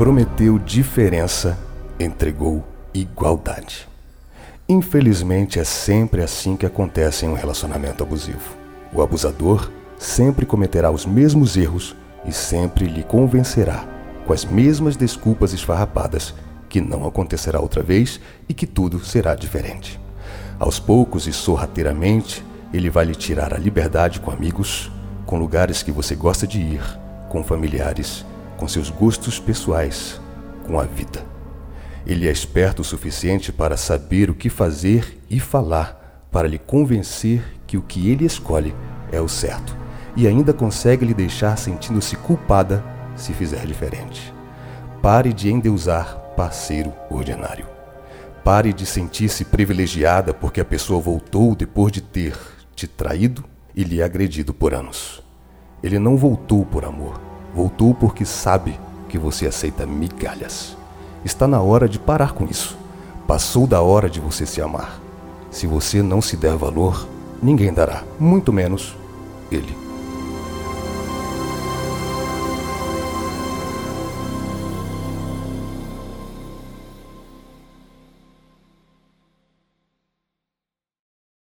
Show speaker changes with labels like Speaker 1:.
Speaker 1: Prometeu diferença, entregou igualdade. Infelizmente é sempre assim que acontece em um relacionamento abusivo. O abusador sempre cometerá os mesmos erros e sempre lhe convencerá, com as mesmas desculpas esfarrapadas, que não acontecerá outra vez e que tudo será diferente. Aos poucos e sorrateiramente, ele vai lhe tirar a liberdade com amigos, com lugares que você gosta de ir, com familiares, com seus gostos pessoais, com a vida. Ele é esperto o suficiente para saber o que fazer e falar para lhe convencer que o que ele escolhe é o certo e ainda consegue lhe deixar sentindo-se culpada se fizer diferente. Pare de endeusar parceiro ordinário. Pare de sentir-se privilegiada porque a pessoa voltou depois de ter te traído e lhe agredido por anos. Ele não voltou por amor, voltou porque sabe que você aceita migalhas. Está na hora de parar com isso. Passou da hora de você se amar. Se você não se der valor, ninguém dará, muito menos ele.